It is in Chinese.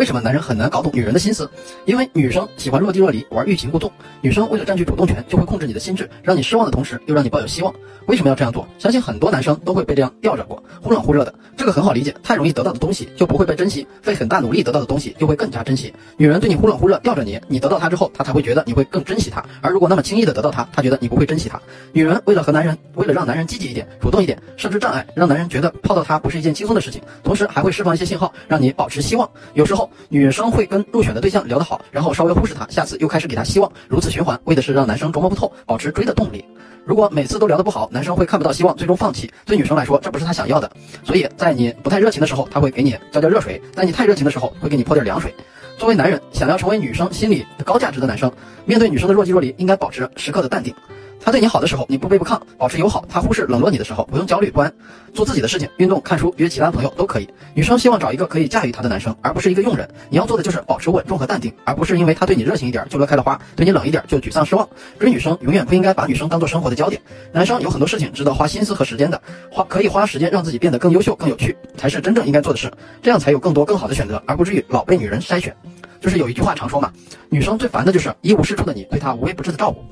为什么男人很难搞懂女人的心思？因为女生喜欢若即若离，玩欲擒故纵。女生为了占据主动权，就会控制你的心智，让你失望的同时又让你抱有希望。为什么要这样做？相信很多男生都会被这样吊着过，忽冷忽热的。这个很好理解，太容易得到的东西就不会被珍惜，费很大努力得到的东西就会更加珍惜。女人对你忽冷忽热吊着你，你得到她之后，她才会觉得你会更珍惜她。而如果那么轻易的得到她，她觉得你不会珍惜她。女人为了和男人，为了让男人积极一点、主动一点，设置障碍，让男人觉得泡到她不是一件轻松的事情，同时还会释放一些信号，让你保持希望。有时候。女生会跟入选的对象聊得好，然后稍微忽视他，下次又开始给他希望，如此循环，为的是让男生琢磨不透，保持追的动力。如果每次都聊得不好，男生会看不到希望，最终放弃。对女生来说，这不是他想要的。所以在你不太热情的时候，他会给你浇浇热水；在你太热情的时候，会给你泼点凉水。作为男人，想要成为女生心里的高价值的男生，面对女生的若即若离，应该保持时刻的淡定。他对你好的时候，你不卑不亢，保持友好；他忽视冷落你的时候，不用焦虑不安，做自己的事情，运动、看书、约其他朋友都可以。女生希望找一个可以驾驭她的男生，而不是一个佣人。你要做的就是保持稳重和淡定，而不是因为他对你热情一点就乐开了花，对你冷一点就沮丧失望。追女生永远不应该把女生当做生活的焦点。男生有很多事情值得花心思和时间的，花可以花时间让自己变得更优秀、更有趣，才是真正应该做的事。这样才有更多更好的选择，而不至于老被女人筛选。就是有一句话常说嘛，女生最烦的就是一无是处的你对她无微不至的照顾。